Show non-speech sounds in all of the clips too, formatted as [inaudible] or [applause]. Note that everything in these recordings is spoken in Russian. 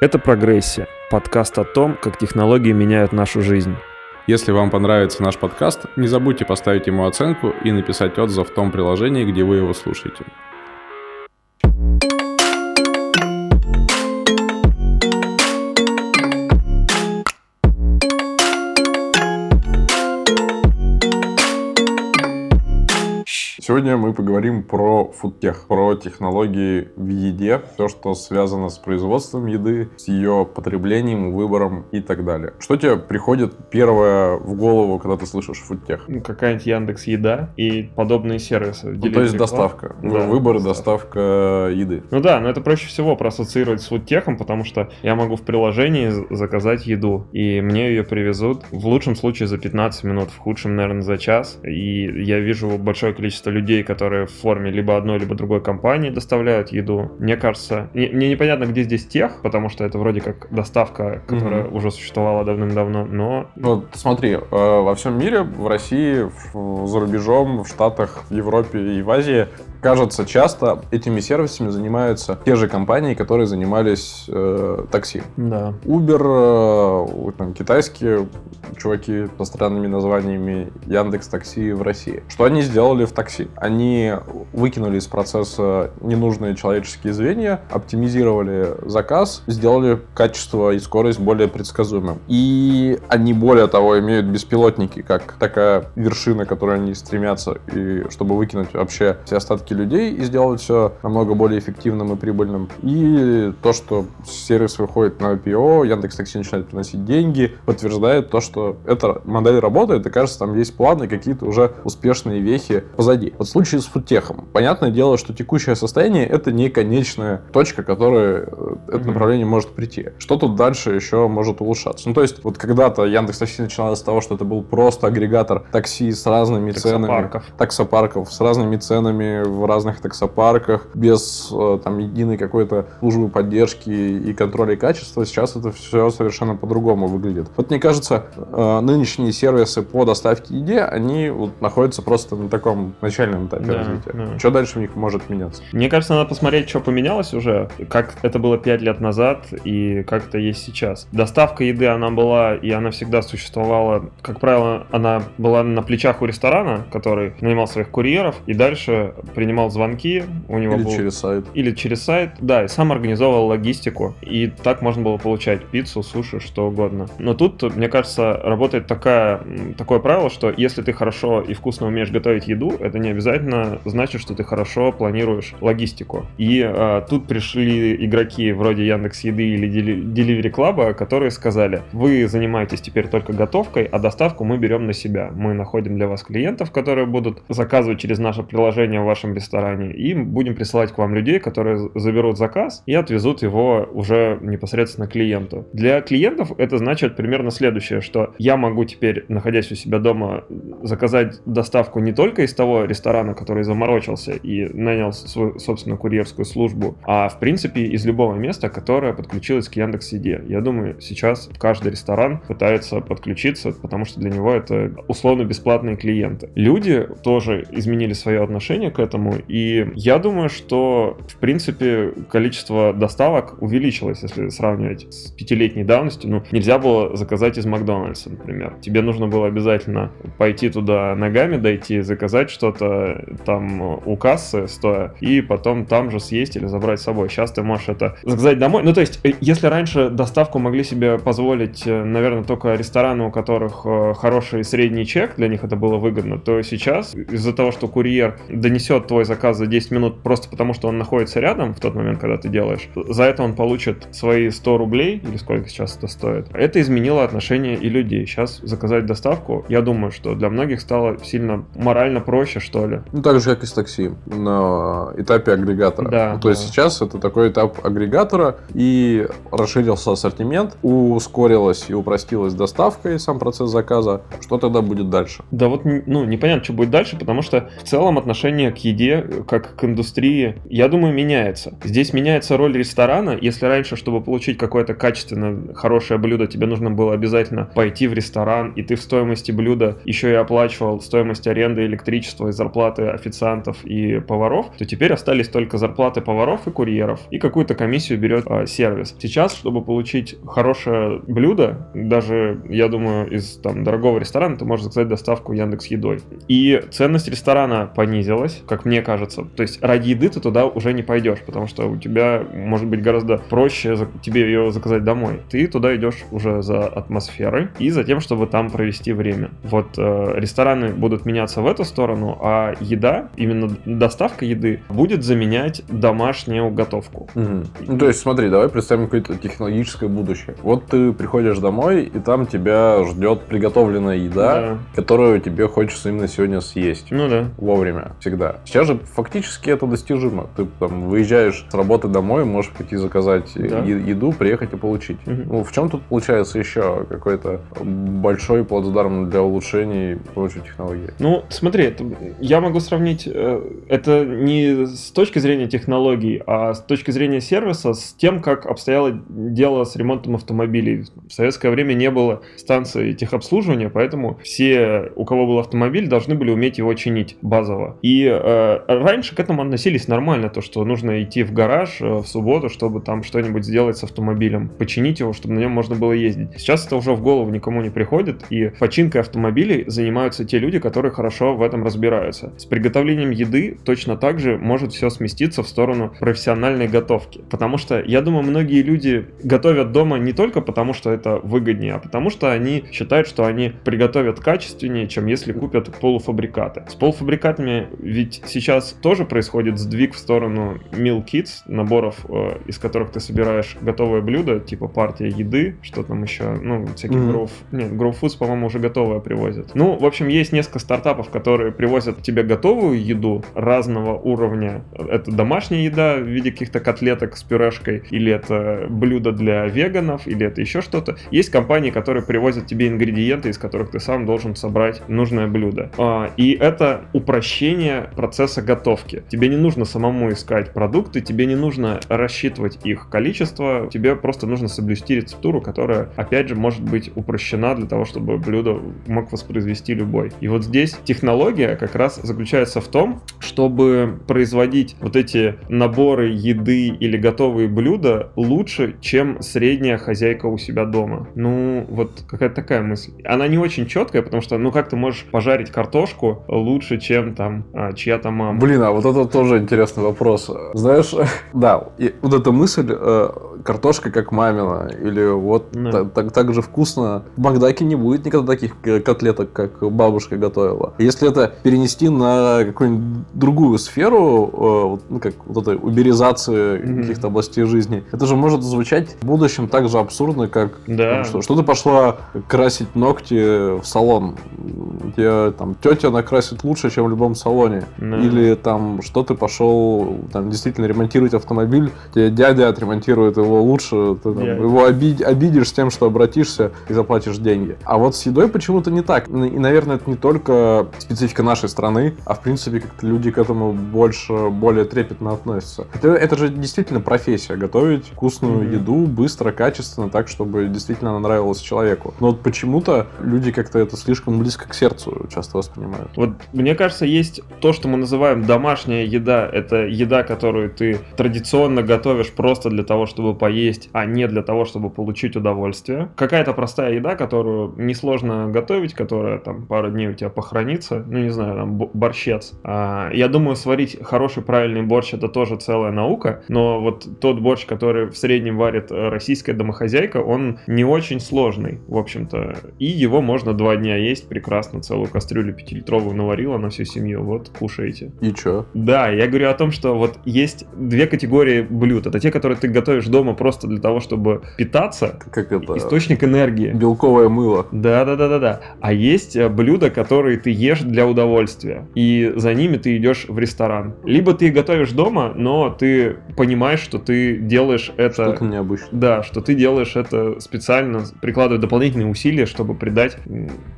Это «Прогрессия» — подкаст о том, как технологии меняют нашу жизнь. Если вам понравится наш подкаст, не забудьте поставить ему оценку и написать отзыв в том приложении, где вы его слушаете. Сегодня мы поговорим про фудтех, про технологии в еде, все, что связано с производством еды, с ее потреблением, выбором и так далее. Что тебе приходит первое в голову, когда ты слышишь фудтех? Ну, какая-нибудь Яндекс Еда и подобные сервисы. Ну, то есть доставка. Да, Выбор и доставка еды. Ну да, но это проще всего проассоциировать с фудтехом, потому что я могу в приложении заказать еду, и мне ее привезут в лучшем случае за 15 минут, в худшем, наверное, за час. И я вижу большое количество людей, людей, которые в форме либо одной, либо другой компании доставляют еду. Мне кажется, не, мне непонятно, где здесь тех, потому что это вроде как доставка, которая угу. уже существовала давным-давно, но... Вот смотри, э, во всем мире, в России, за рубежом, в Штатах, в Европе и в Азии кажется, часто этими сервисами занимаются те же компании, которые занимались э, такси. Да. Uber, э, там, китайские чуваки со странными названиями Яндекс Такси в России. Что они сделали в такси? Они выкинули из процесса ненужные человеческие звенья, оптимизировали заказ, сделали качество и скорость более предсказуемым. И они, более того, имеют беспилотники, как такая вершина, к которой они стремятся, и чтобы выкинуть вообще все остатки десятки людей и сделать все намного более эффективным и прибыльным. И то, что сервис выходит на IPO, Яндекс Такси начинает приносить деньги, подтверждает то, что эта модель работает, и кажется, там есть планы, какие-то уже успешные вехи позади. Вот в случае с фудтехом. Понятное дело, что текущее состояние это не конечная точка, которая э, это направление может прийти. Что тут дальше еще может улучшаться? Ну, то есть, вот когда-то Яндекс Такси начиналось с того, что это был просто агрегатор такси с разными таксопарков. ценами. Таксопарков. С разными ценами в разных таксопарках, без э, там единой какой-то службы поддержки и контроля качества. Сейчас это все совершенно по-другому выглядит. Вот мне кажется, э, нынешние сервисы по доставке еде, они вот находятся просто на таком начальном этапе да, развития. Да. Что дальше у них может меняться? Мне кажется, надо посмотреть, что поменялось уже, как это было 5 лет назад и как это есть сейчас. Доставка еды, она была, и она всегда существовала, как правило, она была на плечах у ресторана, который нанимал своих курьеров, и дальше принимал принимал звонки, у него или был... через сайт. Или через сайт, да, и сам организовывал логистику. И так можно было получать пиццу, суши, что угодно. Но тут, мне кажется, работает такая, такое правило, что если ты хорошо и вкусно умеешь готовить еду, это не обязательно значит, что ты хорошо планируешь логистику. И а, тут пришли игроки вроде Яндекс Еды или Delivery Club, которые сказали, вы занимаетесь теперь только готовкой, а доставку мы берем на себя. Мы находим для вас клиентов, которые будут заказывать через наше приложение в вашем ресторане, и будем присылать к вам людей, которые заберут заказ и отвезут его уже непосредственно клиенту. Для клиентов это значит примерно следующее, что я могу теперь, находясь у себя дома, заказать доставку не только из того ресторана, который заморочился и нанял свою собственную курьерскую службу, а в принципе из любого места, которое подключилось к Яндекс.Еде. Я думаю, сейчас каждый ресторан пытается подключиться, потому что для него это условно бесплатные клиенты. Люди тоже изменили свое отношение к этому, по И я думаю, что, в принципе, количество доставок увеличилось, если сравнивать с пятилетней давностью. Ну, нельзя было заказать из Макдональдса, например. Тебе нужно было обязательно пойти туда ногами, дойти, заказать что-то там у кассы стоя, и потом там же съесть или забрать с собой. Сейчас ты можешь это заказать домой. Ну, то есть, э, если раньше доставку могли себе позволить, э, наверное, только рестораны, у которых э, хороший средний чек, для них это было выгодно, то сейчас из-за того, что курьер донесет твой твой заказ за 10 минут просто потому, что он находится рядом в тот момент, когда ты делаешь, за это он получит свои 100 рублей, или сколько сейчас это стоит. Это изменило отношение и людей. Сейчас заказать доставку, я думаю, что для многих стало сильно морально проще, что ли. Ну, так же, как и с такси, на этапе агрегатора. Да, ну, то да. есть сейчас это такой этап агрегатора, и расширился ассортимент, ускорилась и упростилась доставка и сам процесс заказа. Что тогда будет дальше? Да вот, ну, непонятно, что будет дальше, потому что в целом отношение к еде еде, как к индустрии, я думаю, меняется. Здесь меняется роль ресторана. Если раньше, чтобы получить какое-то качественно хорошее блюдо, тебе нужно было обязательно пойти в ресторан, и ты в стоимости блюда еще и оплачивал стоимость аренды электричества и зарплаты официантов и поваров, то теперь остались только зарплаты поваров и курьеров, и какую-то комиссию берет а, сервис. Сейчас, чтобы получить хорошее блюдо, даже, я думаю, из там дорогого ресторана ты можешь заказать доставку Яндекс Едой. И ценность ресторана понизилась, как мне кажется. То есть ради еды ты туда уже не пойдешь, потому что у тебя может быть гораздо проще тебе ее заказать домой. Ты туда идешь уже за атмосферой и за тем, чтобы там провести время. Вот э, рестораны будут меняться в эту сторону, а еда, именно доставка еды, будет заменять домашнюю готовку. Угу. Ну, то есть смотри, давай представим какое-то технологическое будущее. Вот ты приходишь домой, и там тебя ждет приготовленная еда, да. которую тебе хочется именно сегодня съесть. Ну да. Вовремя, всегда. Сейчас же фактически это достижимо. Ты там выезжаешь с работы домой, можешь пойти заказать да. еду, приехать и получить. Угу. Ну, в чем тут получается еще какой-то большой плацдарм для улучшений прочей технологии? Ну, смотри, я могу сравнить э, это не с точки зрения технологий, а с точки зрения сервиса с тем, как обстояло дело с ремонтом автомобилей. В советское время не было станции техобслуживания, поэтому все, у кого был автомобиль, должны были уметь его чинить базово. И э, раньше к этому относились нормально, то, что нужно идти в гараж э, в субботу, чтобы там что-нибудь сделать с автомобилем, починить его, чтобы на нем можно было ездить. Сейчас это уже в голову никому не приходит, и починкой автомобилей занимаются те люди, которые хорошо в этом разбираются. С приготовлением еды точно так же может все сместиться в сторону профессиональной готовки. Потому что, я думаю, многие люди готовят дома не только потому, что это выгоднее, а потому что они считают, что они приготовят качественнее, чем если купят полуфабрикаты. С полуфабрикатами ведь сейчас тоже происходит сдвиг в сторону meal kits, наборов, э, из которых ты собираешь готовое блюдо, типа партия еды, что там еще, ну, всяких mm-hmm. Grow, нет, Grow Foods, по-моему, уже готовое привозят. Ну, в общем, есть несколько стартапов, которые привозят тебе готовую еду разного уровня. Это домашняя еда в виде каких-то котлеток с пюрешкой, или это блюдо для веганов, или это еще что-то. Есть компании, которые привозят тебе ингредиенты, из которых ты сам должен собрать нужное блюдо. А, и это упрощение процесса готовки. Тебе не нужно самому искать продукты, тебе не нужно рассчитывать их количество, тебе просто нужно соблюсти рецептуру, которая, опять же, может быть упрощена для того, чтобы блюдо мог воспроизвести любой. И вот здесь технология как раз заключается в том, чтобы производить вот эти наборы еды или готовые блюда лучше, чем средняя хозяйка у себя дома. Ну, вот какая-то такая мысль. Она не очень четкая, потому что, ну, как ты можешь пожарить картошку лучше, чем там а, чья-то мама? Блин, а вот это тоже интересный вопрос. Знаешь, [laughs] да, и вот эта мысль, э, картошка как мамина, или вот да. так, так же вкусно. В Макдаке не будет никогда таких котлеток, как бабушка готовила. Если это перенести на какую-нибудь другую сферу, э, ну, как вот этой уберизации mm-hmm. каких-то областей жизни, это же может звучать в будущем так же абсурдно, как да. там, что, что ты пошла красить ногти в салон. Тебе там тетя накрасит лучше, чем в любом салоне. Mm-hmm. Или там что ты пошел там действительно ремонтировать автомобиль, тебе дядя отремонтирует его лучше, ты там, его обид, обидишь тем, что обратишься и заплатишь деньги. А вот с едой почему-то не так. И, наверное, это не только специфика нашей страны, а в принципе как-то люди к этому больше, более трепетно относятся. Это, это же действительно профессия, готовить вкусную mm-hmm. еду быстро, качественно, так, чтобы действительно она нравилась человеку. Но вот почему-то люди как-то это слишком близко к сердцу часто воспринимают. Вот мне кажется, есть то, что мы называем домашняя еда. Это еда, которую ты традиционно готовишь просто для того, чтобы поесть, а не для того, чтобы получить удовольствие. Какая-то простая еда, которую несложно готовить, которая там пару дней у тебя похоронится. Ну, не знаю, там борщец. А, я думаю, сварить хороший правильный борщ это тоже целая наука, но вот тот борщ, который в среднем варит э, российская домохозяйка, он не очень сложный, в общем-то. И его можно два дня есть прекрасно, целую кастрюлю пятилитровую наварила на всю семью, вот, кушаете. И чё? Да, я говорю о том, что вот есть две категории блюд. Это те, которые ты готовишь дома просто для того, чтобы питаться. Как это? Источник энергии. Белковое мыло. Да, да, да, да, да. А есть э, блюда, которые ты ешь для удовольствия. И за ними ты идешь в ресторан. Либо ты готовишь дома, но ты понимаешь, что ты делаешь это... Что-то необычное. Да, что ты делаешь это специально, прикладывая дополнительные усилия, чтобы придать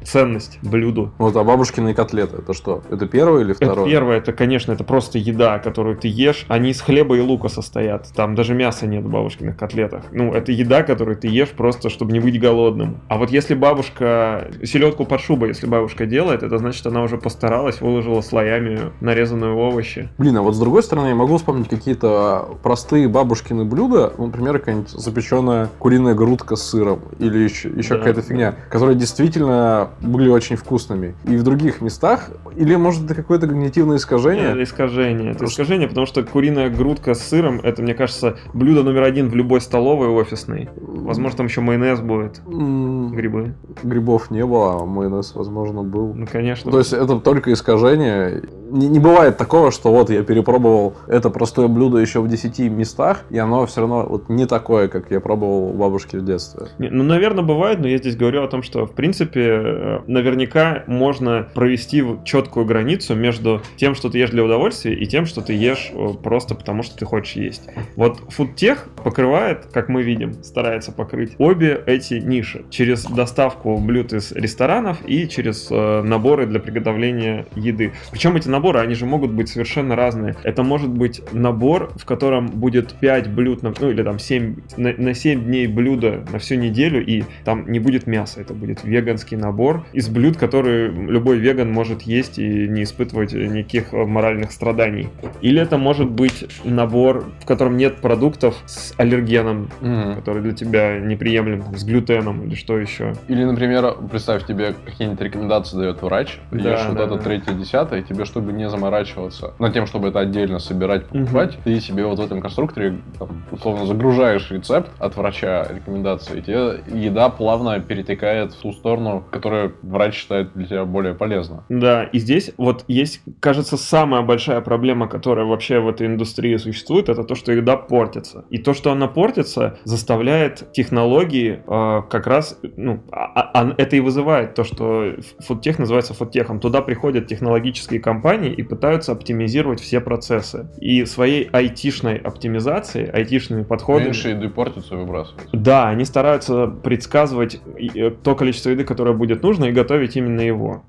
ценность блюду. Вот, а бабушкины котлеты, это что? Это первое или второе? Это первое это, конечно, это просто еда, которую ты ешь. Они из хлеба и лука состоят. Там даже мяса нет в бабушкиных котлетах. Ну, это еда, которую ты ешь просто, чтобы не быть голодным. А вот если бабушка... Селедку под шубой, если бабушка делает, это значит, она уже постаралась, выложила слоями нарезанные овощи. Блин, а вот с другой стороны, я могу вспомнить какие-то простые бабушкины блюда, ну, например, какая-нибудь запеченная куриная грудка с сыром или еще, еще да, какая-то фигня, которые действительно были очень вкусными. И в других местах, или может это какое-то когнитивное искажение? Это искажение. Это искажение, потому что куриная грудка с сыром, это, мне кажется, блюдо номер один в любой столовой офисной. Возможно, там еще майонез будет. Грибы. Грибов не было, а майонез, возможно, был. Ну, конечно. То есть это только искажение. Не, не бывает такого, что вот я перепробовал это простое блюдо еще в 10 местах, и оно все равно вот не такое, как я пробовал у бабушки в детстве. Не, ну, наверное, бывает, но я здесь говорю о том, что, в принципе, э, наверняка можно провести четкую границу между тем, что ты ешь для удовольствия, и тем, что ты ешь э, просто потому, что ты хочешь есть. Вот фудтех покрывает, как мы видим, старается покрыть обе эти ниши через доставку блюд из ресторанов и через э, наборы для приготовления еды. Причем эти наборы, они же могут быть совершенно разные. Это может быть набор, в котором будет 5 блюд, ну или там 7, на, на 7 дней блюда на всю неделю, и там не будет мяса, это будет веганский набор из блюд, которые любой веган может есть и не испытывать никаких моральных страданий. Или это может быть набор, в котором нет продуктов с аллергеном, mm-hmm. который для тебя неприемлем, с глютеном или что еще. Или, например, представь, тебе какие-нибудь рекомендации дает врач, да, ешь да, вот да. это третье, десятое, и тебе, чтобы не заморачиваться над тем, чтобы это отдельно собирать, покупать, mm-hmm. ты себе вот в этом конструкторе, там, условно, загружаешь рецепт от врача, рекомендации, и тебе еда плавно перетекает в ту сторону, которую врач считает для тебя более полезно. Да, и здесь вот есть, кажется, самая большая проблема, которая вообще в этой индустрии существует, это то, что еда портится. И то, что она портится, заставляет технологии э, как раз, ну, а, а, это и вызывает то, что фудтех называется фудтехом. Туда приходят технологические компании и пытаются оптимизировать все процессы. И своей айтишной оптимизацией, айтишными подходами... Меньше еды портится и выбрасывается. Да, они стараются предсказывать э, то количество еды, которое будет нужно, и готовить именно его.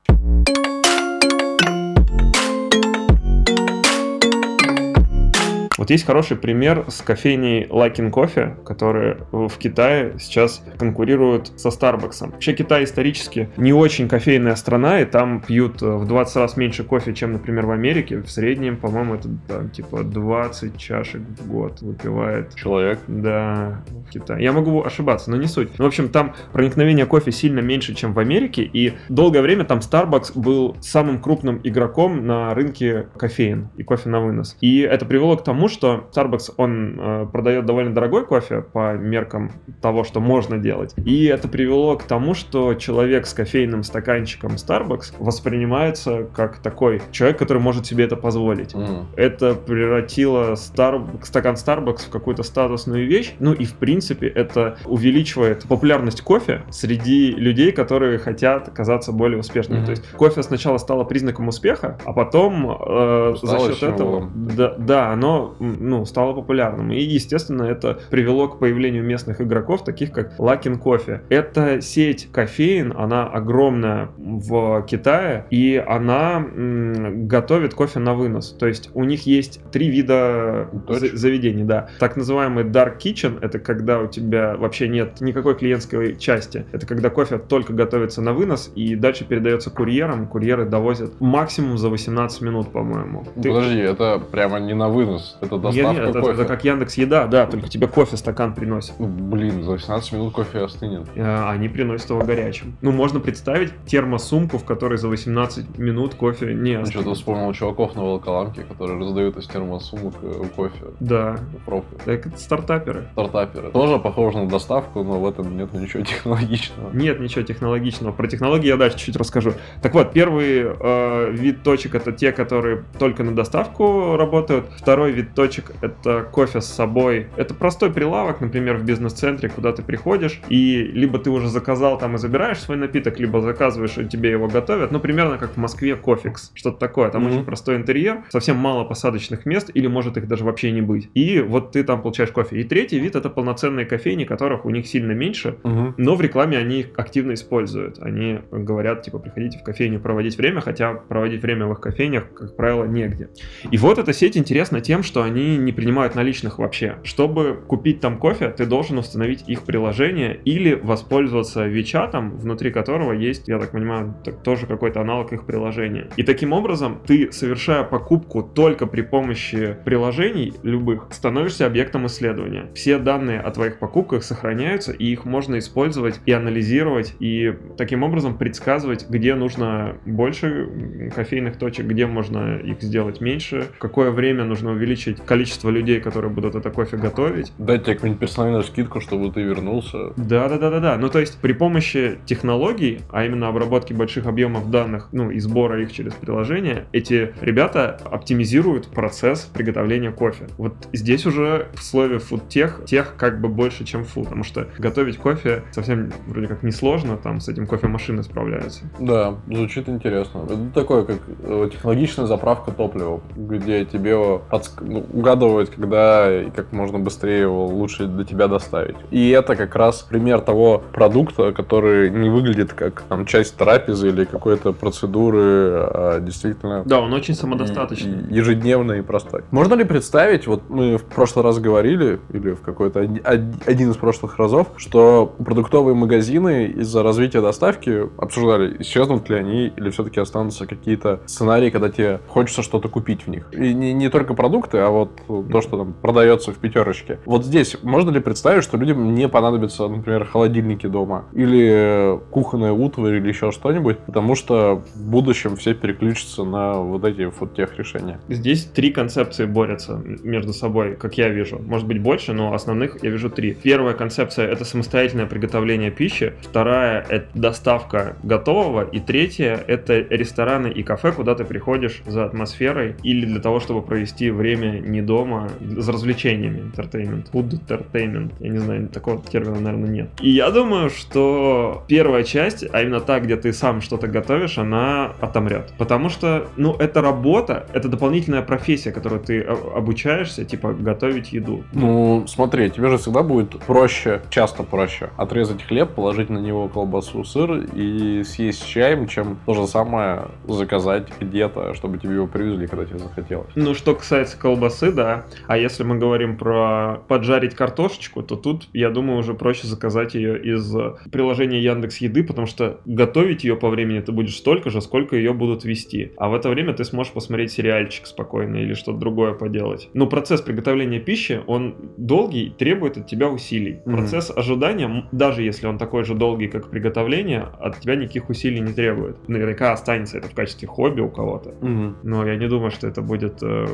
Вот есть хороший пример с кофейней Luckin Coffee, которая в Китае сейчас конкурирует со Starbucks. Вообще Китай исторически не очень кофейная страна, и там пьют э, в 20 раз меньше кофе, чем, например, в Америке. В среднем, по-моему, это там, типа 20 чашек в год выпивает. Человек? Да, в Китае. Я могу ошибаться, но не суть. Ну, в общем, там проникновение кофе сильно меньше, чем в Америке, и долгое время там Starbucks был самым крупным игроком на рынке кофеин и кофе на вынос. И это привело к тому, что Starbucks, он э, продает довольно дорогой кофе по меркам того, что можно делать. И это привело к тому, что человек с кофейным стаканчиком Starbucks воспринимается как такой человек, который может себе это позволить. Mm. Это превратило Star... стакан Starbucks в какую-то статусную вещь. Ну и в принципе это увеличивает популярность кофе среди людей, которые хотят казаться более успешными. Mm-hmm. То есть кофе сначала стало признаком успеха, а потом э, за счет этого, да, да, оно ну, стало популярным. И, естественно, это привело к появлению местных игроков, таких как Luckin Coffee. Это сеть кофеин, она огромная в Китае, и она м, готовит кофе на вынос. То есть у них есть три вида за- заведений, да. Так называемый Dark Kitchen, это когда у тебя вообще нет никакой клиентской части. Это когда кофе только готовится на вынос и дальше передается курьерам. Курьеры довозят максимум за 18 минут, по-моему. Подожди, Ты... это прямо не на вынос, это доставка нет, нет, кофе. Это, это как Яндекс Еда, да, только тебе кофе стакан приносит. Ну, блин, за 18 минут кофе остынет. А, они приносят его горячим. Ну, можно представить термосумку, в которой за 18 минут кофе не остынет. Что-то вспомнил чуваков на Волоколамке, которые раздают из термосумок э, кофе. Да. Пробку. Так это стартаперы. Стартаперы. Тоже похоже на доставку, но в этом нет ничего [laughs] технологичного. Нет ничего технологичного. Про технологии я дальше чуть расскажу. Так вот, первый э, вид точек это те, которые только на доставку работают. Второй вид точек точек — это кофе с собой. Это простой прилавок, например, в бизнес-центре, куда ты приходишь, и либо ты уже заказал там и забираешь свой напиток, либо заказываешь, и тебе его готовят. Ну, примерно как в Москве кофекс, что-то такое. Там mm-hmm. очень простой интерьер, совсем мало посадочных мест, или может их даже вообще не быть. И вот ты там получаешь кофе. И третий вид — это полноценные кофейни, которых у них сильно меньше, mm-hmm. но в рекламе они их активно используют. Они говорят, типа, приходите в кофейню проводить время, хотя проводить время в их кофейнях, как правило, негде. И вот эта сеть интересна тем, что они не принимают наличных вообще. Чтобы купить там кофе, ты должен установить их приложение или воспользоваться Вичатом, внутри которого есть, я так понимаю, тоже какой-то аналог их приложения. И таким образом ты, совершая покупку только при помощи приложений любых, становишься объектом исследования. Все данные о твоих покупках сохраняются, и их можно использовать и анализировать, и таким образом предсказывать, где нужно больше кофейных точек, где можно их сделать меньше, какое время нужно увеличить количество людей, которые будут это кофе готовить. Дать тебе какую-нибудь персональную скидку, чтобы ты вернулся. Да, да, да, да, да. Ну, то есть при помощи технологий, а именно обработки больших объемов данных, ну, и сбора их через приложение, эти ребята оптимизируют процесс приготовления кофе. Вот здесь уже в слове фудтех тех как бы больше, чем фуд, потому что готовить кофе совсем вроде как несложно, там с этим кофемашины справляются. Да, звучит интересно. Это такое, как э, технологичная заправка топлива, где тебе подск... ну, угадывают, когда и как можно быстрее его лучше до тебя доставить. И это как раз пример того продукта, который не выглядит как там, часть трапезы или какой-то процедуры, а действительно... Да, он очень самодостаточный. Ежедневный и простой. Можно ли представить, вот мы в прошлый раз говорили, или в какой-то один из прошлых разов, что продуктовые магазины из-за развития доставки обсуждали, исчезнут ли они, или все-таки останутся какие-то сценарии, когда тебе хочется что-то купить в них. И не, не только продукты, а вот то, что там продается в пятерочке. Вот здесь можно ли представить, что людям не понадобятся, например, холодильники дома или кухонная утварь или еще что-нибудь, потому что в будущем все переключатся на вот эти фудтех решения? Здесь три концепции борются между собой, как я вижу. Может быть больше, но основных я вижу три. Первая концепция — это самостоятельное приготовление пищи. Вторая — это доставка готового. И третья — это рестораны и кафе, куда ты приходишь за атмосферой или для того, чтобы провести время не дома, за развлечениями. Entertainment. Food entertainment. Я не знаю, такого термина, наверное, нет. И я думаю, что первая часть, а именно та, где ты сам что-то готовишь, она отомрет. Потому что, ну, это работа, это дополнительная профессия, которую ты обучаешься, типа, готовить еду. Ну, смотри, тебе же всегда будет проще, часто проще, отрезать хлеб, положить на него колбасу, сыр и съесть с чаем, чем то же самое заказать где-то, чтобы тебе его привезли, когда тебе захотелось. Ну, что касается колбасы, да. А если мы говорим про поджарить картошечку, то тут, я думаю, уже проще заказать ее из приложения Яндекс Еды, потому что готовить ее по времени ты будешь столько же, сколько ее будут вести. А в это время ты сможешь посмотреть сериальчик спокойно или что-то другое поделать. Но процесс приготовления пищи, он долгий, требует от тебя усилий. Mm-hmm. Процесс ожидания, даже если он такой же долгий, как приготовление, от тебя никаких усилий не требует. Наверняка останется это в качестве хобби у кого-то. Mm-hmm. Но я не думаю, что это будет э,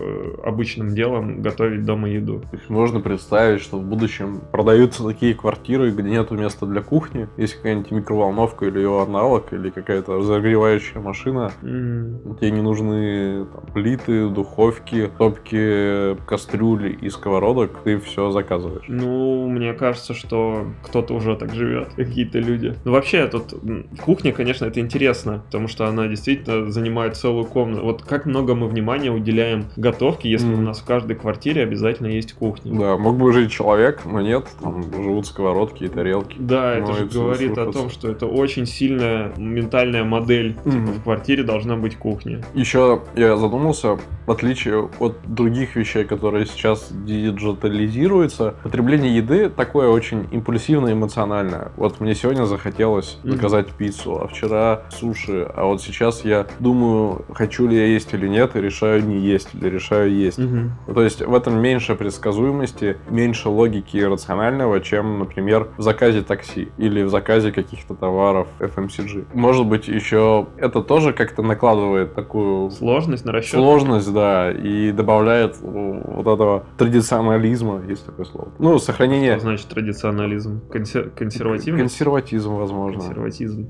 обычным делом готовить дома еду. То есть можно представить, что в будущем продаются такие квартиры, где нету места для кухни, есть какая-нибудь микроволновка или ее аналог, или какая-то разогревающая машина. Mm-hmm. Тебе не нужны там, плиты, духовки, топки, кастрюли и сковородок, ты все заказываешь. Ну, мне кажется, что кто-то уже так живет, [laughs] какие-то люди. Ну, вообще, тут кухня, конечно, это интересно, потому что она действительно занимает целую комнату. Вот как много мы внимания уделяем готовке, если mm. у нас в каждой квартире обязательно есть кухня. Да, мог бы жить человек, но нет, там живут сковородки и тарелки. Да, это же говорит о том, что это очень сильная ментальная модель. Типа в квартире должна быть кухня. Еще я задумался, в отличие от других вещей, которые сейчас диджитализируются, потребление еды такое очень импульсивное, эмоциональное. Вот мне сегодня захотелось mm. заказать пиццу, а вчера суши, а вот сейчас я думаю, хочу ли я есть или нет, и решаю не есть, или решаю есть. Mm-hmm. То есть в этом меньше предсказуемости, меньше логики рационального, чем, например, в заказе такси или в заказе каких-то товаров FMCG. Может быть, еще это тоже как-то накладывает такую... Сложность на расчет. Сложность, да, и добавляет вот этого традиционализма, есть такое слово. Ну, сохранение... Что значит традиционализм? Консер... Консервативность? Консерватизм, возможно. Консерватизм.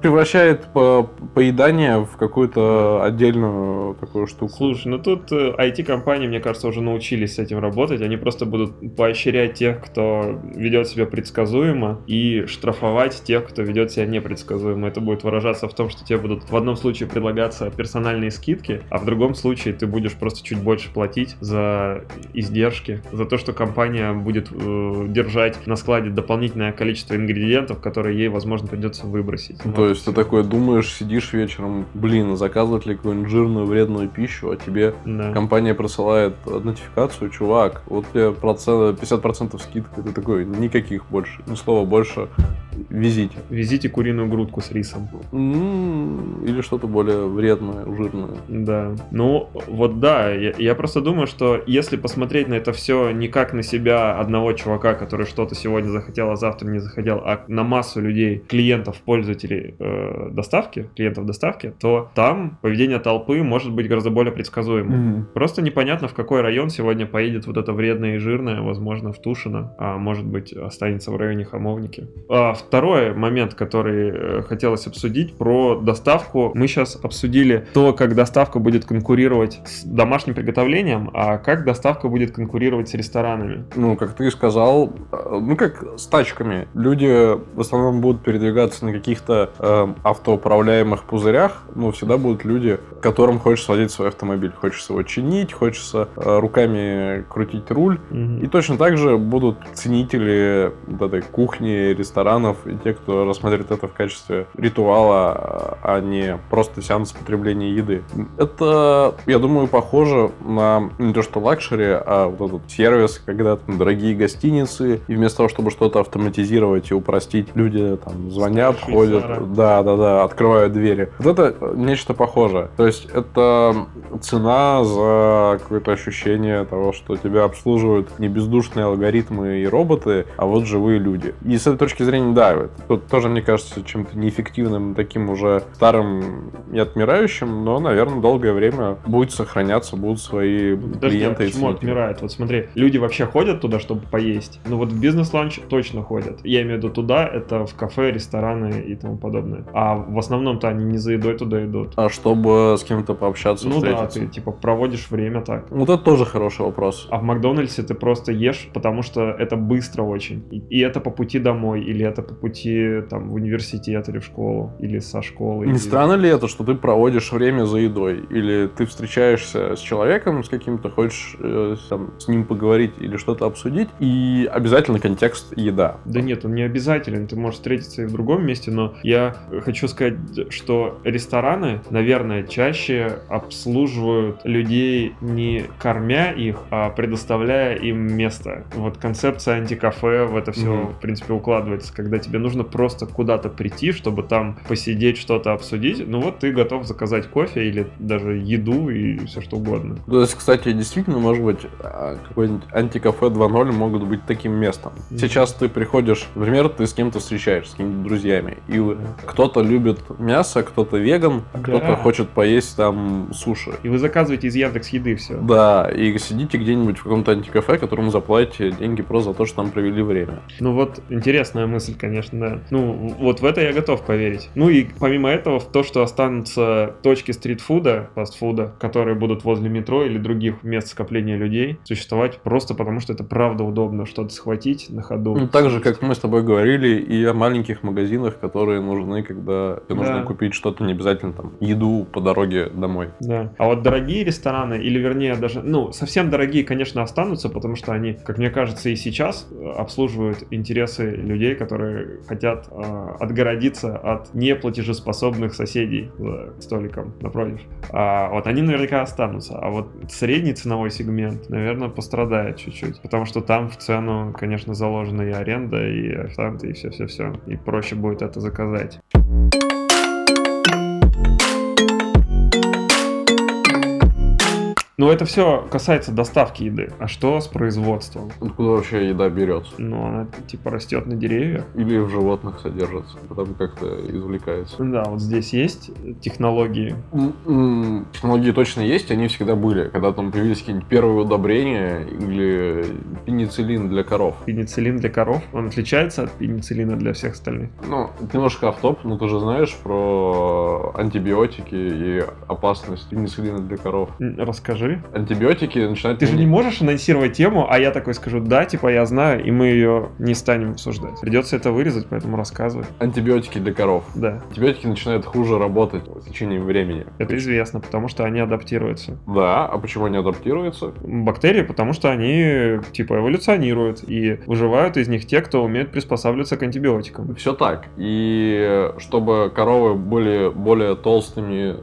Превращает по поедание в какую-то отдельную такую штуку. Слушай, ну тут IT-компании компании, мне кажется, уже научились с этим работать. Они просто будут поощрять тех, кто ведет себя предсказуемо, и штрафовать тех, кто ведет себя непредсказуемо. Это будет выражаться в том, что тебе будут в одном случае предлагаться персональные скидки, а в другом случае ты будешь просто чуть больше платить за издержки, за то, что компания будет э, держать на складе дополнительное количество ингредиентов, которые ей, возможно, придется выбросить. То есть ты такой думаешь, сидишь вечером, блин, заказывать ли какую-нибудь жирную вредную пищу, а тебе да. компания присылает нотификацию, чувак, вот тебе процент, 50% скидка, ты такой, никаких больше, ни слова больше, везите. Везите куриную грудку с рисом. Или что-то более вредное, жирное. Да. Ну, вот да, я, я просто думаю, что если посмотреть на это все не как на себя одного чувака, который что-то сегодня захотел, а завтра не захотел, а на массу людей, клиентов, пользователей э, доставки, клиентов доставки, то там поведение толпы может быть гораздо более предсказуемым. Mm-hmm. Просто непонятно, в какой район сегодня поедет вот это вредное и жирное, возможно, в Тушино, а может быть останется в районе Хамовники. А второй момент, который э, хотелось обсудить, про доставку. Мы сейчас обсудили то, как доставка будет конкурировать с домашним приготовлением, а как доставка будет конкурировать с ресторанами. Ну, как ты сказал, э, ну как с тачками. Люди в основном будут передвигаться на каких-то э, автоуправляемых пузырях, но всегда будут люди, которым хочется водить свой автомобиль. Хочется его чинить, хочется э, руками крутить руль. Mm-hmm. И точно так же будут ценители вот этой кухни, ресторанов и те, кто рассматривает это в качестве ритуала, а не просто сеанс потребления еды. Это, я думаю, похоже на не то что luxury, а вот этот сервис, когда там дорогие гостиницы, и вместо того, чтобы что-то автоматизировать и упростить, люди там звонят, ходят, да, да, да, открывают двери. Вот это нечто похожее. То есть это цена за какое-то ощущение того, что тебя обслуживают не бездушные алгоритмы и роботы, а вот живые люди. И с этой точки зрения, да, это тут тоже, мне кажется, чем-то неэффективным, таким уже старым и отмирающим, но, наверное, долгое время будет сохраняться, будут свои Подожди, клиенты. А почему отмирает? Вот смотри, люди вообще ходят туда, чтобы поесть. Ну вот в бизнес-ланч точно ходят. Я имею в виду туда, это в кафе, рестораны и тому подобное. А в основном-то они не за едой туда идут. А чтобы с кем-то пообщаться, Ну да, ты типа проводишь время так. Вот это тоже хороший вопрос. А в Макдональдсе ты просто ешь, потому что это быстро очень. И, и это по пути домой, или это по пути там в университет или в школу, или со школы. Не или... странно ли это, что ты проводишь время за едой? Или ты встречаешься с человеком, с каким-то, хочешь э, там, с ним поговорить или что-то обсудить, и обязательно контекст еда. Да нет, он не обязателен. Ты можешь встретиться и в другом месте, но я хочу сказать, что рестораны, наверное, чаще обслуживают людей не кормя их, а предоставляя им место. Вот концепция антикафе в это все, mm-hmm. в принципе, укладывается, когда тебе нужно просто куда-то прийти, чтобы там посидеть, что-то обсудить. Ну вот ты готов заказать кофе или даже еду и все что угодно. То есть, кстати, действительно, может быть, а, какой-нибудь антикафе 2.0 могут быть таким местом. Mm-hmm. Сейчас ты приходишь, например, ты с кем-то встречаешься, с какими-то друзьями, и mm-hmm. кто-то любит мясо, кто-то веган, а да. кто-то хочет поесть там суши. И вы заказываете из Яндекс Еды все. Да, и сидите где-нибудь в каком-то антикафе, которому заплатите деньги просто за то, что там провели время. Ну вот, интересная мысль, конечно, да. Ну, вот в это я готов поверить. Ну и помимо этого, в то, что останутся точки стритфуда, фастфуда, которые будут возле метро или других мест скопления людей, существовать просто потому, что это правда удобно что-то схватить на ходу. Ну, так же, как мы с тобой говорили, и о маленьких магазинах, которые нужны, когда тебе да. нужно купить что-то, не обязательно там, еду по дороге домой. Да. А вот дорогие рестораны, или вернее даже, ну, совсем дорогие, конечно, останутся, потому что они, как мне кажется, и сейчас обслуживают интересы людей, которые хотят э, отгородиться от неплатежеспособных соседей за столиком напротив. А вот они наверняка останутся. А вот средний ценовой сегмент, наверное, пострадает чуть-чуть. Потому что там в цену, конечно, заложена и аренда, и официанты, и все-все-все. И проще будет это заказать. Но это все касается доставки еды. А что с производством? Откуда вообще еда берется? Ну, она типа растет на деревьях. Или в животных содержится, потом как-то извлекается. Да, вот здесь есть технологии. Технологии точно есть, они всегда были. Когда там появились какие-нибудь первые удобрения или пенициллин для коров. Пенициллин для коров? Он отличается от пенициллина для всех остальных? Ну, немножко автоп, но ты же знаешь про антибиотики и опасность пенициллина для коров. Расскажи Скажи. Антибиотики начинают... Ты же не можешь анонсировать тему, а я такой скажу, да, типа я знаю, и мы ее не станем обсуждать. Придется это вырезать, поэтому рассказывай. Антибиотики для коров. Да. Антибиотики начинают хуже работать с течением времени. Это известно, потому что они адаптируются. Да, а почему они адаптируются? Бактерии, потому что они типа эволюционируют и выживают из них те, кто умеет приспосабливаться к антибиотикам. Все так. И чтобы коровы были более толстыми,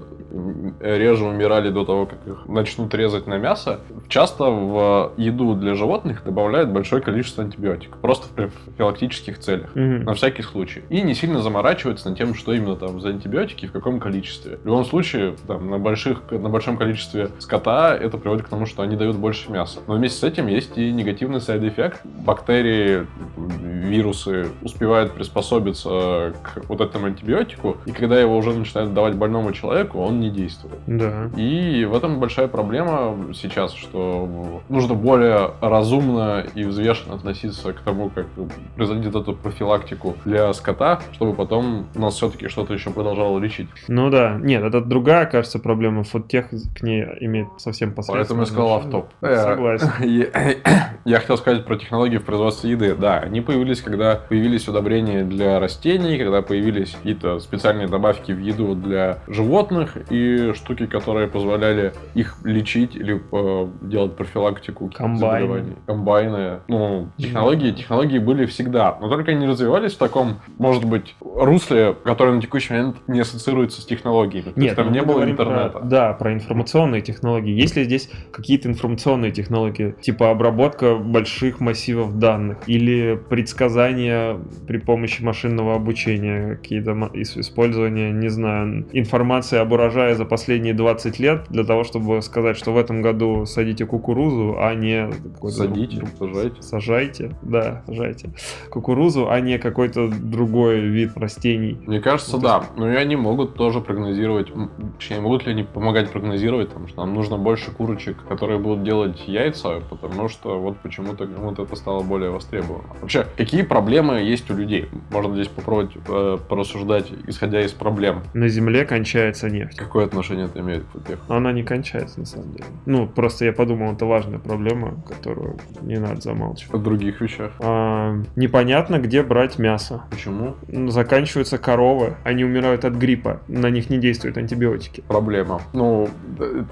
реже умирали до того, как их начнут резать на мясо, часто в еду для животных добавляют большое количество антибиотиков. Просто в профилактических целях. Мгм. На всякий случай. И не сильно заморачиваются над тем, что именно там за антибиотики и в каком количестве. В любом случае, там, на, больших, на большом количестве скота это приводит к тому, что они дают больше мяса. Но вместе с этим есть и негативный side effect. Бактерии, вирусы успевают приспособиться к вот этому антибиотику, и когда его уже начинают давать больному человеку, он не действует. Да. И в этом большая проблема сейчас, что нужно более разумно и взвешенно относиться к тому, как производить эту профилактику для скота, чтобы потом нас все-таки что-то еще продолжало лечить. Ну да, нет, это другая, кажется, проблема. Фудтех к ней имеет совсем Поэтому посредственное я сказал автоп. Согласен. [laughs] Я [coughs] я хотел сказать про технологии в производстве еды. Да, они появились, когда появились удобрения для растений, когда появились какие-то специальные добавки в еду для животных и штуки, которые позволяли их лечить или э, делать профилактику Комбайны. заболеваний. Комбайны. Ну, технологии, технологии были всегда. Но только они развивались в таком, может быть, русле, которое на текущий момент не ассоциируется с технологиями. Нет, там ну, не было говорим про- интернета. да, про информационные технологии. Есть ли здесь какие-то информационные технологии, типа обработка больших массивов данных или предсказания при помощи машинного обучения, какие-то ма- ис- использование, не знаю, информации об урожае за последние 20 лет для того, чтобы сказать, что в этом году садите кукурузу, а не Садите, сажайте. Сажайте, да, сажайте кукурузу, а не какой-то другой вид растений. Мне кажется, то да. Но и они могут тоже прогнозировать, точнее, могут ли они помогать прогнозировать, потому что нам нужно больше курочек, которые будут делать яйца, потому что вот почему-то вот это стало более востребовано. Вообще, какие проблемы есть у людей? Можно здесь попробовать э, порассуждать, исходя из проблем. На Земле кончается нефть. Какое отношение это имеет к? Но она не кончается, на самом деле. Ну, просто я подумал, это важная проблема, которую не надо замалчивать. В других вещах. А, непонятно, где брать мясо. Почему? Заканчиваются коровы, они умирают от гриппа, на них не действуют антибиотики. Проблема. Ну,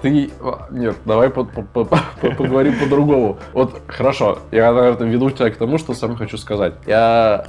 ты... а, Нет, давай по- по- по- по- поговорим по-другому. Вот, хорошо, я, наверное, веду тебя к тому, что сам хочу сказать. Я...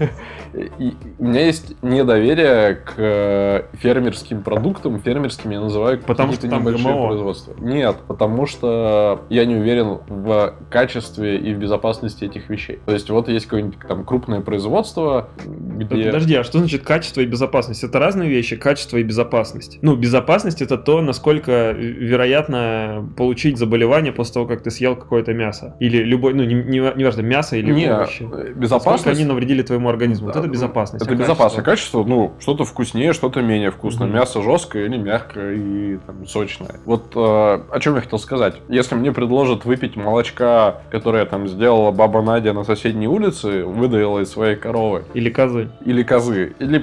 [laughs] э, и- У меня есть недоверие к э, фермерским продуктам. Фермерским я называю Потому какие-то что там небольшие ГМО. производства. Нет, потому что я не уверен в качестве и в безопасности этих вещей. То есть вот есть какое-нибудь там крупное производство, где... Подожди, а что значит качество и безопасность? Это разные вещи, качество и безопасность. Ну, безопасность это то, насколько вероятно получить заболевание после того, как ты съел какое-то мясо. Или любой, ну, не, не- неважно, мясо или Не, овощи. э, Насколько безопасность... они навредили твоему организму. Вот Да, это безопасность. Это а безопасное качество? качество, ну, что-то вкуснее, что-то менее вкусное. Мгм. Мясо жесткое или мягкое и там, сочное. Вот э, о чем я хотел сказать. Если мне предложат выпить молочка, которое там сделала баба Надя на соседней улице, выдаила из своей коровы, Или козы. или козы, или,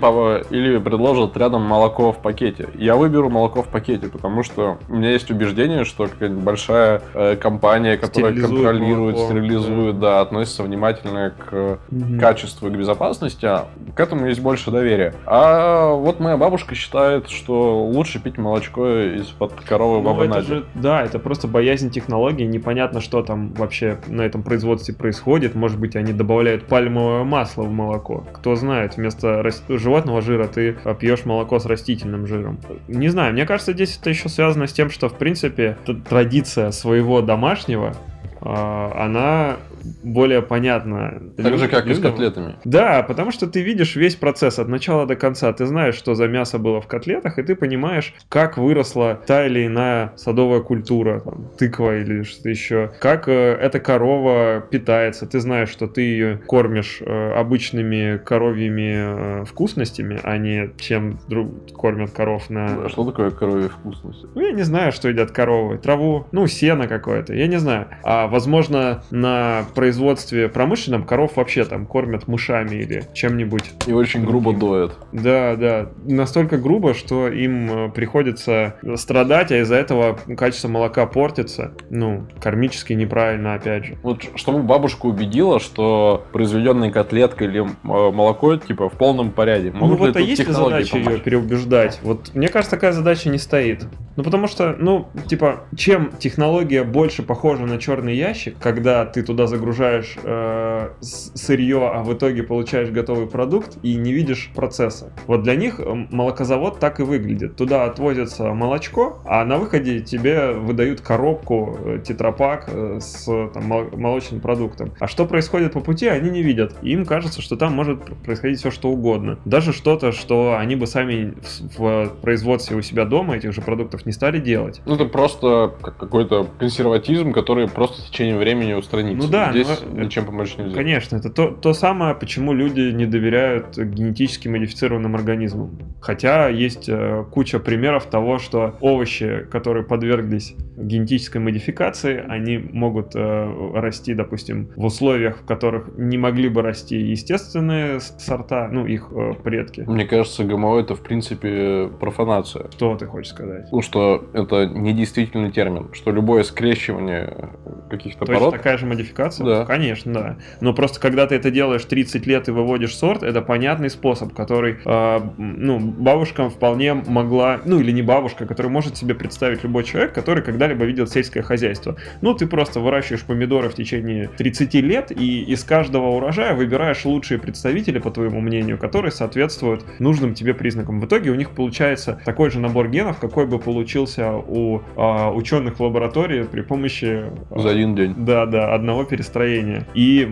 или предложат рядом молоко в пакете, я выберу молоко в пакете, потому что у меня есть убеждение, что какая-нибудь большая э, компания, которая контролирует, молоко, стерилизует, да, относится внимательно к качеству и к безопасности, а к этому есть больше доверия. А вот моя бабушка считает, что лучше пить молочко из-под коровы Ну, бабы это Нади. же, да, это просто боязнь технологий, непонятно, что там вообще на этом производстве происходит. Может быть, они добавляют пальмовое масло в молоко. Кто знает, вместо рас- животного жира ты а, пьешь молоко с растительным жиром. Не знаю, мне кажется, здесь это еще связано с тем, что, в принципе, традиция своего домашнего, а, она более понятна. Так же, как и с котлетами. Да, потому что ты видишь весь процесс от начала до конца. Ты знаешь, что за мясо было в котлетах, и ты понимаешь, как выросла та или иная садовая культура, там, тыква или что-то еще. Как э, эта корова питается. Ты знаешь, что ты ее кормишь э, обычными коровьими э, вкусностями, а не чем друг кормят коров на... А Что такое коровья вкусность? Ну, я не знаю, что едят коровы. Траву, ну, сено какое-то, я не знаю. А, возможно, на в производстве промышленном коров вообще там кормят мышами или чем-нибудь. И очень грубо доят. Да, да. Настолько грубо, что им э, приходится страдать, а из-за этого качество молока портится. Ну, кармически неправильно, опять же. Вот чтобы бабушка убедила, что произведенная котлетка или э, молоко, типа, в полном порядке. ну вот, а есть ли задача помочь? ее переубеждать? Вот мне кажется, такая задача не стоит. Ну, потому что, ну, типа, чем технология больше похожа на черный ящик, когда ты туда загружаешь э, сырье, а в итоге получаешь готовый продукт и не видишь процесса. Вот для них э, молокозавод так и выглядит. Туда отвозится молочко, а на выходе тебе выдают коробку, э, тетрапак э, с там, молочным продуктом. А что происходит по пути, они не видят. Им кажется, что там может происходить все что угодно. Даже что-то, что они бы сами в, в производстве у себя дома этих же продуктов не стали делать. Ну, это просто какой-то консерватизм, который просто в течение времени устранится. Ну да, Здесь ничем помочь нельзя. Конечно, это то, то самое, почему люди не доверяют генетически модифицированным организмам. Хотя есть э, куча примеров того, что овощи, которые подверглись генетической модификации, они могут э, расти, допустим, в условиях, в которых не могли бы расти естественные сорта, ну, их э, предки. Мне кажется, ГМО это, в принципе, профанация. Что ты хочешь сказать? Ну, что это недействительный термин, что любое скрещивание каких-то То пород... такая же модификация? Да. Конечно, да. Но просто когда ты это делаешь 30 лет и выводишь сорт, это понятный способ, который, э, ну, бабушкам вполне могла, ну, или не бабушка, который может себе представить любой человек, который когда-либо видел сельское хозяйство. Ну, ты просто выращиваешь помидоры в течение 30 лет и из каждого урожая выбираешь лучшие представители, по твоему мнению, которые соответствуют нужным тебе признакам. В итоге у них получается такой же набор генов, какой бы получился у а, ученых в лаборатории при помощи... А, За один день. Да, да, одного перестроения. И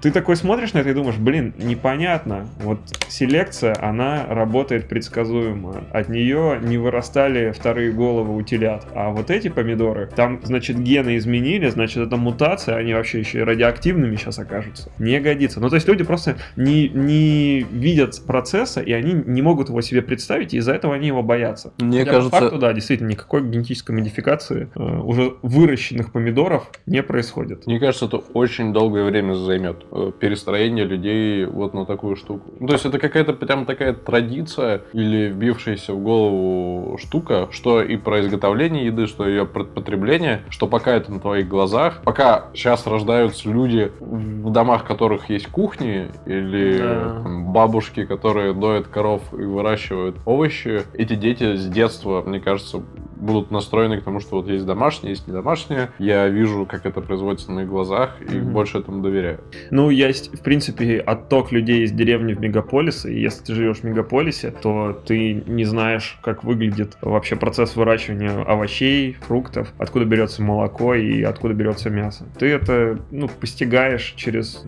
ты такой смотришь на это и думаешь, блин, непонятно. Вот селекция, она работает предсказуемо. От нее не вырастали вторые головы у телят. А вот эти помидоры, там, значит, гены изменили, значит, это мутация, они вообще еще и радиоактивными сейчас окажутся. Не годится. Ну, то есть люди просто не, не видят процесса, и они не могут его себе представить, и из-за этого они его боятся. Мне Хотя кажется... По факту, да, действительно, никакой генетической модификации э, уже выращенных помидоров не происходит. Мне кажется, это очень долгое время займет. Э, перестроение людей вот на такую штуку. Ну, то есть это какая-то прям такая традиция или вбившаяся в голову штука, что и про изготовление еды, что ее потребление, что пока это на твоих глазах, пока сейчас рождаются люди в домах, которых есть кухни, или да. там, бабушки, которые доят коров и выращивают овощи, эти дети с детства, мне кажется, будут настроены к тому, что вот есть домашнее, есть не домашнее. Я вижу, как это производится на моих глазах, и mm-hmm. больше этому доверяю. Ну, есть, в принципе, отток людей из деревни в мегаполисы, и если ты живешь в мегаполисе, то ты не знаешь, как выглядит вообще процесс выращивания овощей, фруктов, откуда берется молоко и откуда берется мясо. Ты это, ну, постигаешь через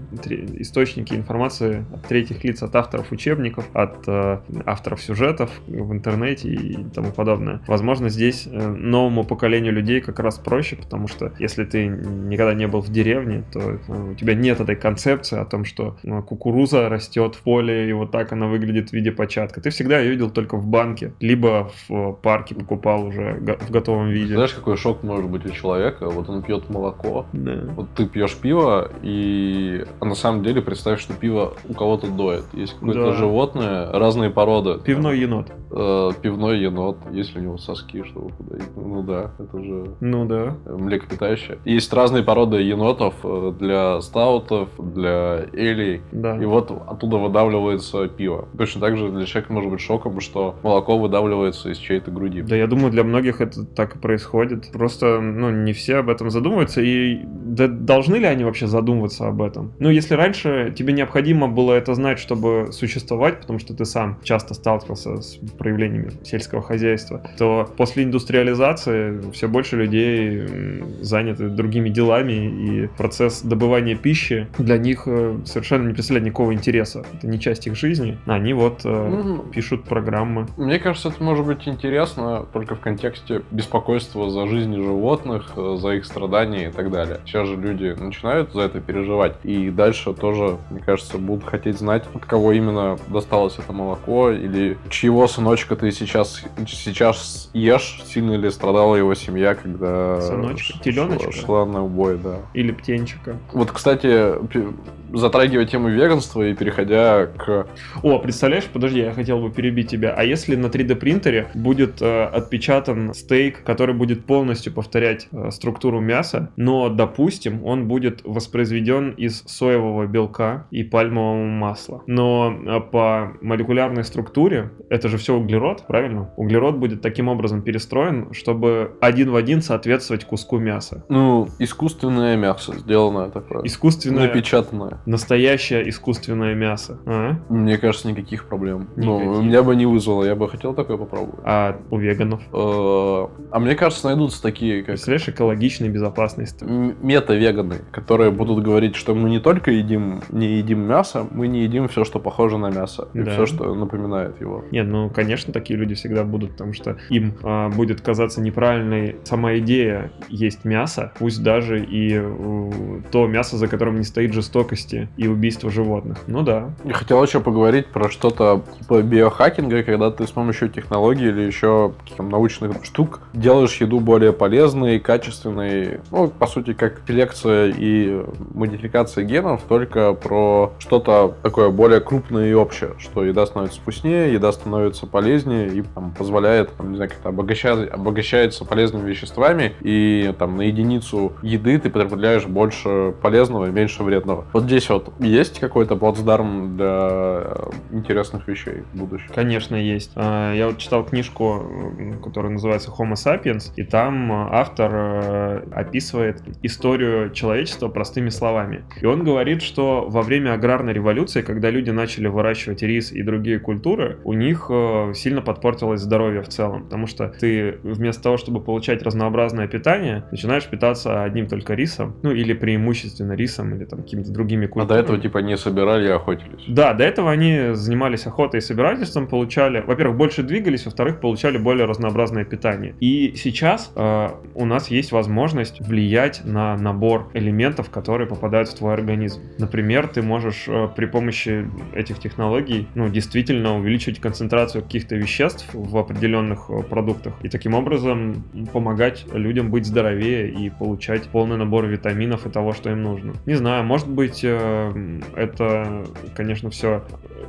источники информации от третьих лиц, от авторов учебников, от э, авторов сюжетов в интернете и тому подобное. Возможно, здесь э, новому поколению людей как раз проще, потому что если ты никогда не был в деревне, то э, у тебя нет этой концепции о том, что э, кукуруза растет в поле, и вот так она выглядит в виде початка. Ты всегда ее видел только в банке, либо в парке покупал уже в готовом виде. Знаешь, какой шок может быть у человека? Вот он пьет молоко, да. вот ты пьешь пиво, и а на самом деле представь, что пиво у кого-то доет. Есть какое-то да. животное, разные породы. Пивной енот. Э, пивной енот, есть у него соски, что ну да, это же ну да. млекопитающее. Есть разные породы енотов э, для стаутов, для элей. Да. И вот оттуда выдавливается пиво. Точно так же для человека может быть шоком, что молоко выдавливается из чьей-то груди. Да, я думаю, для многих это так и происходит. Просто, ну, не все об этом задумываются. И да, должны ли они вообще задумываться об этом? Ну, если раньше тебе необходимо было это знать, чтобы существовать, потому что ты сам часто сталкивался с проявлениями сельского хозяйства, то после индустриализации все больше людей заняты другими делами, и процесс добывания пищи для них э, совершенно не представляет никакого интереса. Это не часть их жизни. Они вот mm пишут программы. Мне кажется, это может быть интересно только в контексте беспокойства за жизни животных, э, за их страдания и так далее. Сейчас же люди начинают за это переживать, и дальше тоже, мне кажется, будут хотеть знать, от кого именно досталось это молоко, или чьего сыночка ты сейчас, сейчас ешь, сильно ли страдала его семья, когда Сыночка? ш- Теленочка? шла на убой, да. Или птенчика. Вот, кстати, затрагивая тему веганства и переходя к... О, представляешь, подожди, я хотел бы перебить тебя. А если на 3D принтере будет э, отпечатан стейк, который будет полностью повторять э, структуру мяса, но, допустим, он будет воспроизведен из соевого белка и пальмового масла. Но э, по молекулярной структуре это же все углерод, правильно? Углерод будет таким образом перестроен, чтобы один в один соответствовать куску мяса. Ну, искусственное мясо, сделанное такое. Искусственное, Напечатанное. Настоящее искусственное мясо. А? Мне кажется, никаких проблем. Ну, Никаких. меня бы не вызвало, я бы хотел такое попробовать. А у веганов? Э, А мне кажется, найдутся такие, как Представляешь, экологичной безопасности. м- мета-веганы, которые будут говорить, что мы не только едим, не едим мясо, мы не едим все, что похоже на мясо. И Да. все, что напоминает его. Нет, ну, конечно, такие люди всегда будут, потому что им а, будет казаться неправильной сама идея есть мясо, пусть даже и э, то мясо, за которым не стоит жестокости и убийства животных. Ну да. Я хотел еще поговорить про что-то типа биохакинга, когда ты с помощью технологий или еще каких-то научных штук делаешь еду более полезной, качественной. Ну, по сути, как селекция и модификация генов, только про что-то такое более крупное и общее, что еда становится вкуснее, еда становится полезнее и там, позволяет, там, не знаю, как-то обогащать, обогащается полезными веществами, и там на единицу еды ты потребляешь больше полезного и меньше вредного. Вот здесь вот есть какой-то плацдарм для э, интересных вещей в будущем? Конечно, есть. А, Я вот читал книжку, которая называется Homo sapiens, и там а, автор э, описывает историю человечества простыми словами. И он говорит, что во время аграрной революции, когда люди начали выращивать рис и другие культуры, у них э, сильно подпортилось здоровье в целом, потому что ты вместо того, чтобы получать разнообразное питание, начинаешь питаться одним только рисом, ну или преимущественно рисом, или там какими-то другими А культурами. до этого типа не собирали и охотились. Да, до этого они занимались охотой и собирательством, получали, во-первых, больше двигались, во-вторых, получали более разнообразное питание. И сейчас э, у нас есть возможность влиять на набор элементов, которые попадают в твой организм. Например, ты можешь э, при помощи этих технологий, ну, действительно увеличить концентрацию каких-то веществ в определенных э, продуктах и таким образом помогать людям быть здоровее и получать полный набор витаминов и того, что им нужно. Не знаю, может быть, э, это, конечно, все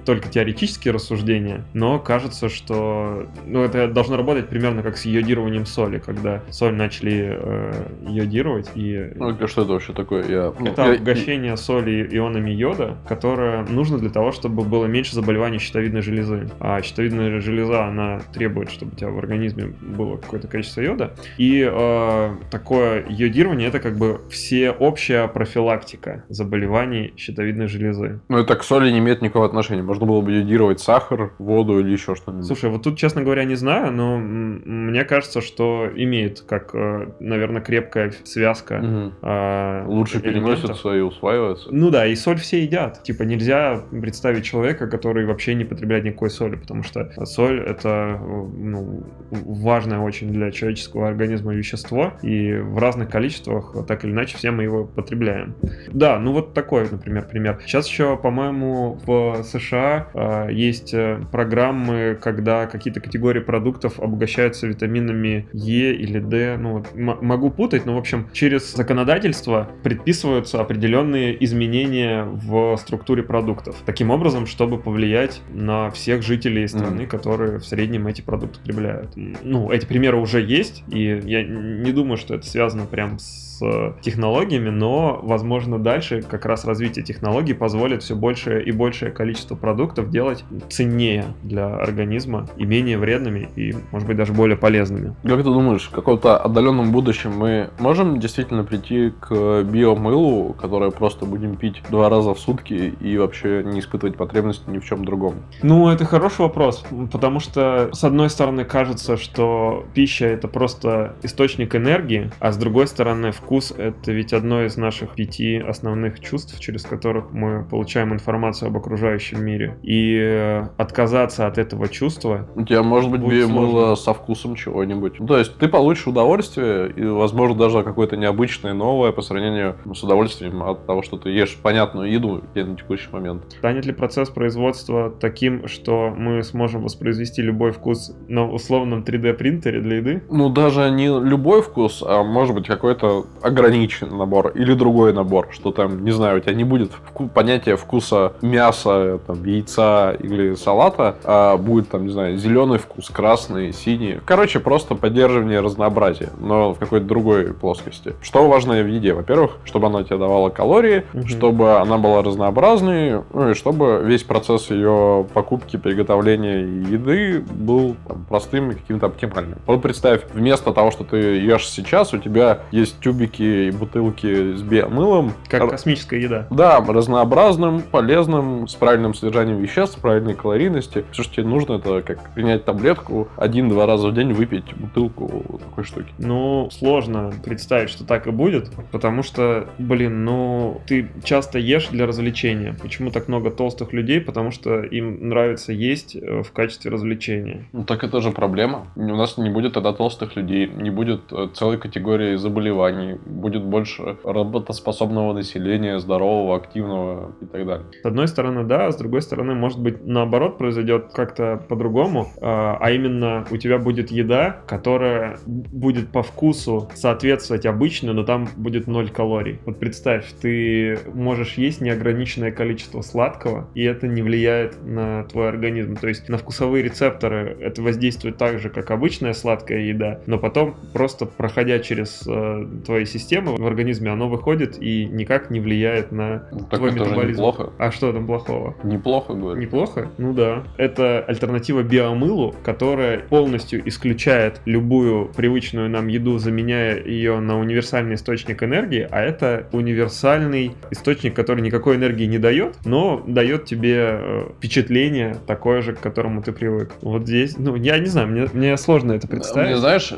только теоретические рассуждения, но кажется, что ну, это должно работать примерно как с йодированием соли, когда соль начали э, йодировать, и Ну, это что это вообще такое? Я, ну, это я- обогащение соли ионами йода, которое нужно для того, чтобы было меньше заболеваний щитовидной железы. А щитовидная железа, она требует, чтобы у тебя в организме было какое-то количество йода. И э, такое йодирование это как бы всеобщая профилактика заболеваний щитовидной железы. Ну, это к соли не имеет никакого отношения. Можно было бы йодировать сахар, воду или еще что-нибудь. Слушай, вот тут, честно говоря, не знаю, но мне кажется, что имеет как, э, наверное, крепкая связка. Мгм. э, Лучше элементов. переносится и усваивается. Ну да, и соль все едят. Типа нельзя представить человека, который вообще не потребляет никакой соли, потому что соль это ну, важное очень для человеческого организма вещество, и в разных количествах, так или иначе, все мы его потребляем. Да, ну вот такой, например, пример. Сейчас еще, по-моему, в США э, есть программы, когда какие-то категории продуктов обогащаются витаминами Е или Д. Ну, вот, могу путать, но, в общем, через законодательство предписываются определенные изменения в структуре продуктов. Таким образом, чтобы повлиять на всех жителей страны, Мгм. которые в среднем эти продукты потребляют. Ну, эти примеры уже есть, и я не думаю, что это связано прям с э, технологиями, но, возможно, дальше как раз развитие технологий позволит все большее и большее количество продуктов делать ценнее для организма и менее вредными, и, может быть, даже более полезными. Как ты думаешь, в каком-то отдаленном будущем мы можем действительно прийти к биомылу, которое просто будем пить два раза в сутки и вообще не испытывать потребности ни в чем другом? Ну, это хороший вопрос, потому что, с одной стороны, кажется, что пища это просто источник энергии, а с другой стороны, вкус это ведь одно из наших пяти основных чувств, через которых мы получаем информацию об окружающем мире. И э, отказаться от этого чувства... У тебя может быть биомыло со вкусом чего-нибудь. То есть ты получишь удовольствие и, возможно, даже какое-то необычное, новое по сравнению с удовольствием от того, что ты ешь понятную еду на текущий момент. Станет ли процесс производства таким, что мы сможем воспроизвести любой вкус на условном 3D принтере для еды? Ну, даже не любой вкус, а может быть какой-то ограниченный набор или другой набор, что там, не знаю, у тебя не будет вку- понятия вкуса мяса, там, яйца или салата, а будет там, не знаю, зеленый вкус, красный, синий. Короче, просто поддерживание разнообразия, но в какой-то другой плоскости. Что важно в еде? Во-первых, чтобы она тебе давала калории, угу. чтобы она была разнообразной, ну и чтобы весь процесс ее покупки, приготовления еды был там, простым и каким-то оптимальным. Вот представь, вместо того, что ты ешь сейчас, у тебя есть тюбики и бутылки с биомылом. Как космическая еда. Да, разнообразным, полезным, с правильным содержанием веществ, с правильной калорийности. Все, что тебе нужно, это как принять таблетку, один-два раза в день выпить бутылку такой штуки. Ну, сложно представить, что так и будет, потому что, блин, ну, ты часто ешь для развлечения. Почему так много толстых людей? Потому что им нравится есть э, в качестве развлечения. Ну, так это же проблема. У нас не будет тогда толстых людей, не будет э, целой категории заболеваний, будет больше работоспособного населения, здорового, активного и так далее. С одной стороны, да, с другой стороны, может быть, наоборот произойдет как-то по-другому, а, а именно у тебя будет еда, которая будет по вкусу соответствовать обычной, но там будет ноль калорий. Вот представь, ты можешь есть неограниченное количество сладкого, и это не влияет на твой организм. То есть на вкусовые рецепторы это воздействует так же, как обычная сладкая еда, но потом просто проходя через э, твои системы в организме, оно выходит и никак не влияет на ну, так твой это метаболизм. Неплохо. А что там плохого? Неплохо, говорю. Неплохо? Ну да. Это альтернатива биомылу, которая полностью исключает любую привычную нам еду, заменяя ее на универсальный источник энергии, а это универсальный источник, который никакой энергии не дает, но дает тебе э, впечатление такое же, к которому ты привык. Вот здесь, ну, я не знаю, мне, мне сложно это представить. Мне, знаешь,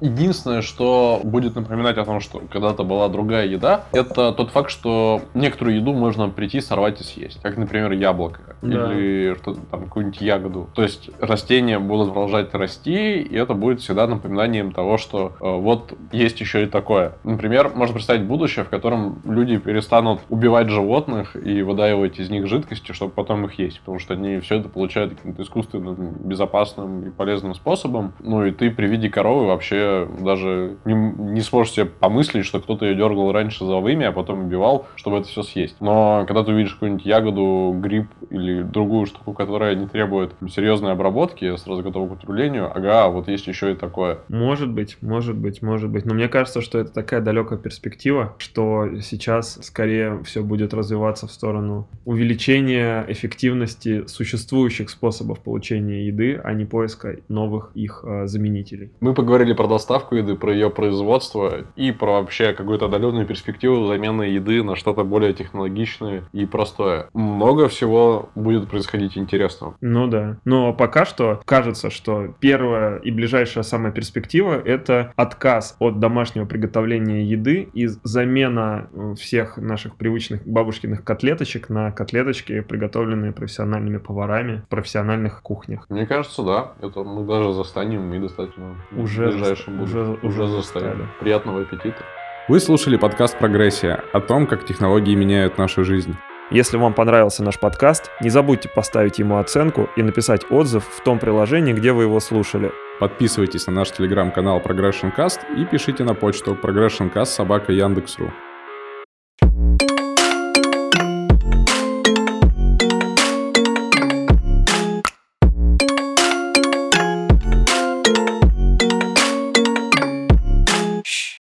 единственное, что будет напоминать о том, что когда-то была другая еда, это тот факт, что некоторую еду можно прийти, сорвать и съесть. Как, например, яблоко. Да. Или что-то там, какую-нибудь ягоду. То есть растения будут продолжать расти, и это будет всегда напоминанием того, что э, вот есть еще и такое. Например, можно представить будущее, в котором люди перестанут убивать животных и выдаивать из них жидкости, чтобы потом их есть. Потому что они все это получают каким-то искусственным, безопасным и полезным способом. Ну и ты при виде коровы вообще даже не, не сможешь себе помыслить, что кто-то ее дергал раньше за вымя, а потом убивал, чтобы это все съесть. Но когда ты увидишь какую-нибудь ягоду, гриб или другую штуку, которая не требует серьезной обработки, сразу готова к употреблению, ага, вот есть еще и такое. Может быть, может быть, может быть. Но мне кажется, что это такая далекая перспектива, что сейчас скорее все будет развиваться в сторону увеличения эффективности существующих способов получения еды, а не поиска новых их э, заменителей. Мы поговорили про доставку еды, про ее производство и про вообще какую-то отдаленную перспективу замены еды на что-то более технологичное и простое. Много всего будет происходить интересного. Ну да. Но пока что кажется, что первая и ближайшая самая перспектива — это отказ от домашнего приготовления еды и замена э, всех наших привычных бабушкиных котлеточек на котлеточки, приготовленные профессиональными поварами в профессиональных кухнях. Мне кажется, да. Это мы даже застанем и достаточно уже в ближайшем будущем. Уже, уже, уже застанем. Приятного аппетита. Вы слушали подкаст «Прогрессия» о том, как технологии меняют нашу жизнь. Если вам понравился наш подкаст, не забудьте поставить ему оценку и написать отзыв в том приложении, где вы его слушали. Подписывайтесь на наш телеграм-канал Progression Cast и пишите на почту progressioncast собака.